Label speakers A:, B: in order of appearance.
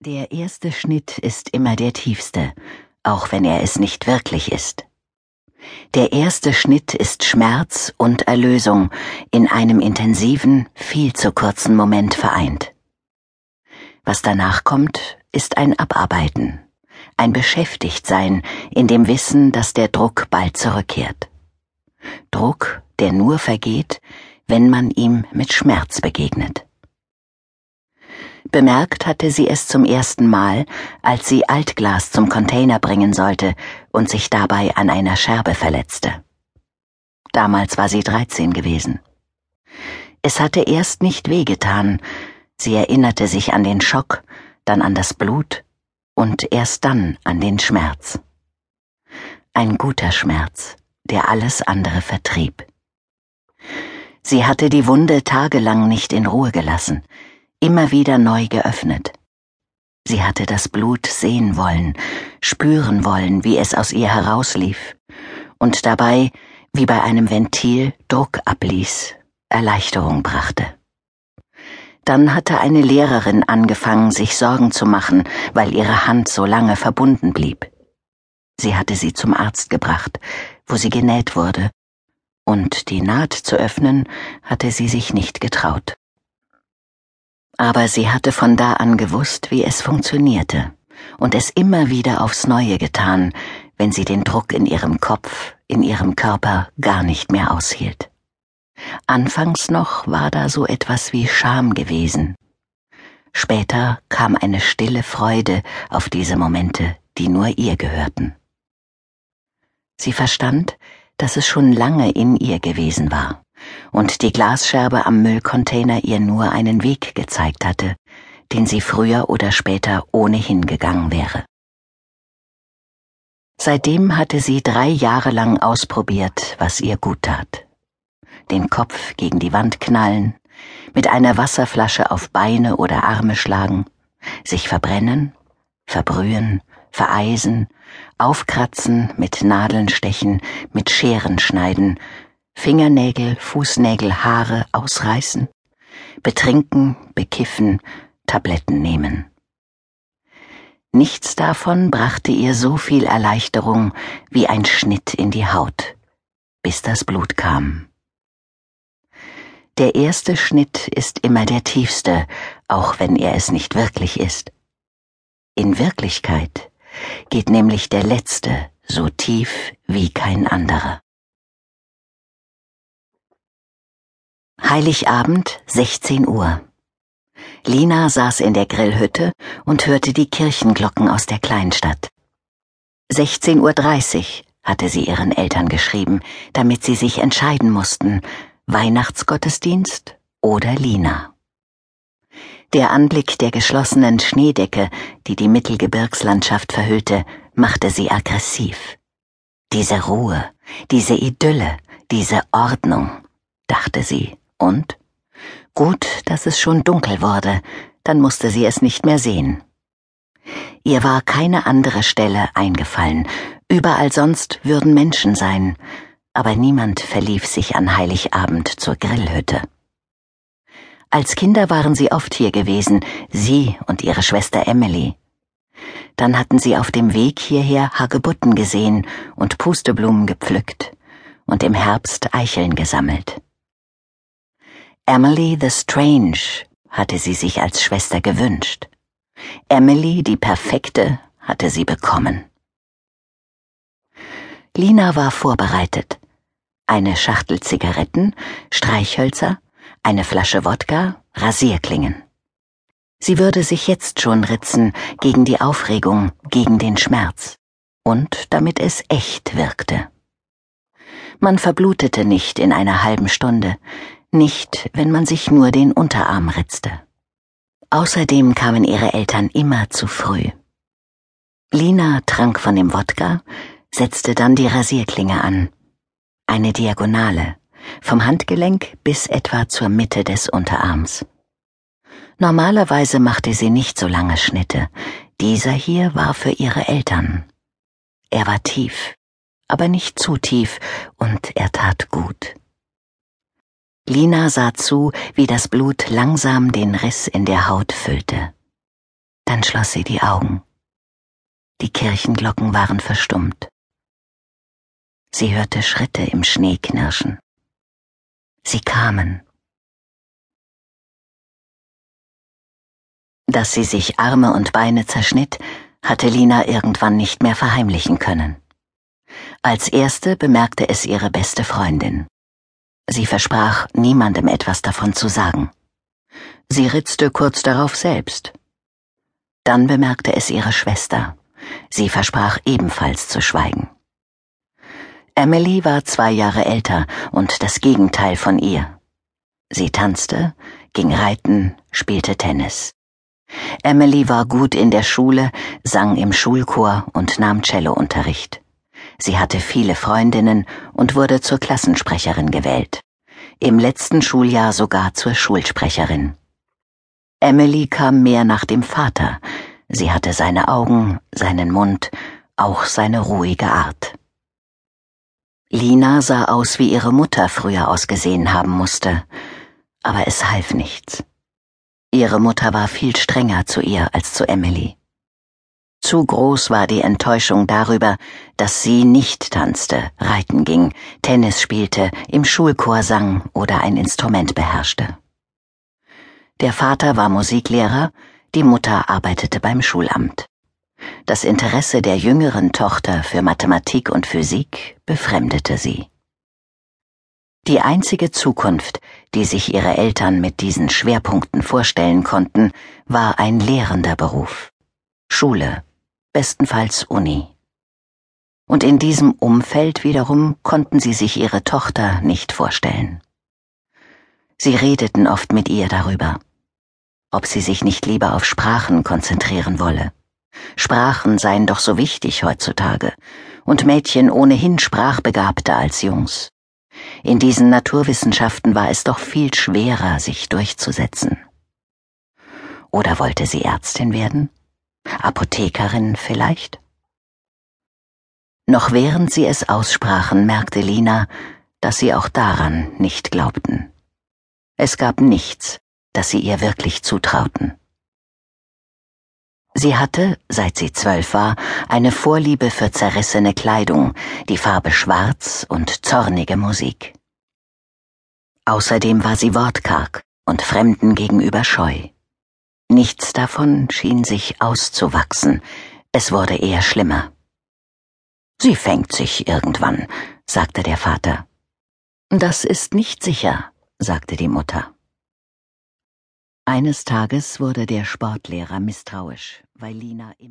A: Der erste Schnitt ist immer der tiefste, auch wenn er es nicht wirklich ist. Der erste Schnitt ist Schmerz und Erlösung in einem intensiven, viel zu kurzen Moment vereint. Was danach kommt, ist ein Abarbeiten, ein Beschäftigtsein in dem Wissen, dass der Druck bald zurückkehrt. Druck, der nur vergeht, wenn man ihm mit Schmerz begegnet. Bemerkt hatte sie es zum ersten Mal, als sie Altglas zum Container bringen sollte und sich dabei an einer Scherbe verletzte. Damals war sie dreizehn gewesen. Es hatte erst nicht wehgetan, sie erinnerte sich an den Schock, dann an das Blut und erst dann an den Schmerz. Ein guter Schmerz, der alles andere vertrieb. Sie hatte die Wunde tagelang nicht in Ruhe gelassen, immer wieder neu geöffnet. Sie hatte das Blut sehen wollen, spüren wollen, wie es aus ihr herauslief, und dabei, wie bei einem Ventil, Druck abließ, Erleichterung brachte. Dann hatte eine Lehrerin angefangen, sich Sorgen zu machen, weil ihre Hand so lange verbunden blieb. Sie hatte sie zum Arzt gebracht, wo sie genäht wurde, und die Naht zu öffnen hatte sie sich nicht getraut. Aber sie hatte von da an gewusst, wie es funktionierte, und es immer wieder aufs Neue getan, wenn sie den Druck in ihrem Kopf, in ihrem Körper gar nicht mehr aushielt. Anfangs noch war da so etwas wie Scham gewesen. Später kam eine stille Freude auf diese Momente, die nur ihr gehörten. Sie verstand, dass es schon lange in ihr gewesen war und die Glasscherbe am Müllcontainer ihr nur einen Weg gezeigt hatte, den sie früher oder später ohnehin gegangen wäre. Seitdem hatte sie drei Jahre lang ausprobiert, was ihr gut tat. Den Kopf gegen die Wand knallen, mit einer Wasserflasche auf Beine oder Arme schlagen, sich verbrennen, verbrühen, vereisen, aufkratzen, mit Nadeln stechen, mit Scheren schneiden Fingernägel, Fußnägel, Haare ausreißen, betrinken, bekiffen, Tabletten nehmen. Nichts davon brachte ihr so viel Erleichterung wie ein Schnitt in die Haut, bis das Blut kam. Der erste Schnitt ist immer der tiefste, auch wenn er es nicht wirklich ist. In Wirklichkeit geht nämlich der letzte so tief wie kein anderer. Heiligabend, 16 Uhr. Lina saß in der Grillhütte und hörte die Kirchenglocken aus der Kleinstadt. 16.30 Uhr hatte sie ihren Eltern geschrieben, damit sie sich entscheiden mussten, Weihnachtsgottesdienst oder Lina. Der Anblick der geschlossenen Schneedecke, die die Mittelgebirgslandschaft verhüllte, machte sie aggressiv. Diese Ruhe, diese Idylle, diese Ordnung, dachte sie und? Gut, dass es schon dunkel wurde, dann musste sie es nicht mehr sehen. Ihr war keine andere Stelle eingefallen, überall sonst würden Menschen sein, aber niemand verlief sich an Heiligabend zur Grillhütte. Als Kinder waren sie oft hier gewesen, sie und ihre Schwester Emily. Dann hatten sie auf dem Weg hierher Hagebutten gesehen und Pusteblumen gepflückt und im Herbst Eicheln gesammelt. Emily the Strange hatte sie sich als Schwester gewünscht. Emily die Perfekte hatte sie bekommen. Lina war vorbereitet. Eine Schachtel Zigaretten, Streichhölzer, eine Flasche Wodka, Rasierklingen. Sie würde sich jetzt schon ritzen gegen die Aufregung, gegen den Schmerz und damit es echt wirkte. Man verblutete nicht in einer halben Stunde, nicht, wenn man sich nur den Unterarm ritzte. Außerdem kamen ihre Eltern immer zu früh. Lina trank von dem Wodka, setzte dann die Rasierklinge an. Eine Diagonale, vom Handgelenk bis etwa zur Mitte des Unterarms. Normalerweise machte sie nicht so lange Schnitte. Dieser hier war für ihre Eltern. Er war tief, aber nicht zu tief, und er tat gut. Lina sah zu, wie das Blut langsam den Riss in der Haut füllte. Dann schloss sie die Augen. Die Kirchenglocken waren verstummt. Sie hörte Schritte im Schnee knirschen. Sie kamen. Dass sie sich Arme und Beine zerschnitt, hatte Lina irgendwann nicht mehr verheimlichen können. Als erste bemerkte es ihre beste Freundin. Sie versprach, niemandem etwas davon zu sagen. Sie ritzte kurz darauf selbst. Dann bemerkte es ihre Schwester. Sie versprach ebenfalls zu schweigen. Emily war zwei Jahre älter und das Gegenteil von ihr. Sie tanzte, ging reiten, spielte Tennis. Emily war gut in der Schule, sang im Schulchor und nahm Cellounterricht. Sie hatte viele Freundinnen und wurde zur Klassensprecherin gewählt. Im letzten Schuljahr sogar zur Schulsprecherin. Emily kam mehr nach dem Vater. Sie hatte seine Augen, seinen Mund, auch seine ruhige Art. Lina sah aus, wie ihre Mutter früher ausgesehen haben musste, aber es half nichts. Ihre Mutter war viel strenger zu ihr als zu Emily. Zu groß war die Enttäuschung darüber, dass sie nicht tanzte, reiten ging, Tennis spielte, im Schulchor sang oder ein Instrument beherrschte. Der Vater war Musiklehrer, die Mutter arbeitete beim Schulamt. Das Interesse der jüngeren Tochter für Mathematik und Physik befremdete sie. Die einzige Zukunft, die sich ihre Eltern mit diesen Schwerpunkten vorstellen konnten, war ein lehrender Beruf. Schule, bestenfalls Uni. Und in diesem Umfeld wiederum konnten sie sich ihre Tochter nicht vorstellen. Sie redeten oft mit ihr darüber ob sie sich nicht lieber auf Sprachen konzentrieren wolle. Sprachen seien doch so wichtig heutzutage, und Mädchen ohnehin sprachbegabter als Jungs. In diesen Naturwissenschaften war es doch viel schwerer, sich durchzusetzen. Oder wollte sie Ärztin werden? Apothekerin vielleicht? Noch während sie es aussprachen, merkte Lina, dass sie auch daran nicht glaubten. Es gab nichts, das sie ihr wirklich zutrauten. Sie hatte, seit sie zwölf war, eine Vorliebe für zerrissene Kleidung, die Farbe Schwarz und zornige Musik. Außerdem war sie wortkarg und Fremden gegenüber scheu. Nichts davon schien sich auszuwachsen, es wurde eher schlimmer. Sie fängt sich irgendwann, sagte der Vater. Das ist nicht sicher, sagte die Mutter. Eines Tages wurde der Sportlehrer misstrauisch, weil Lina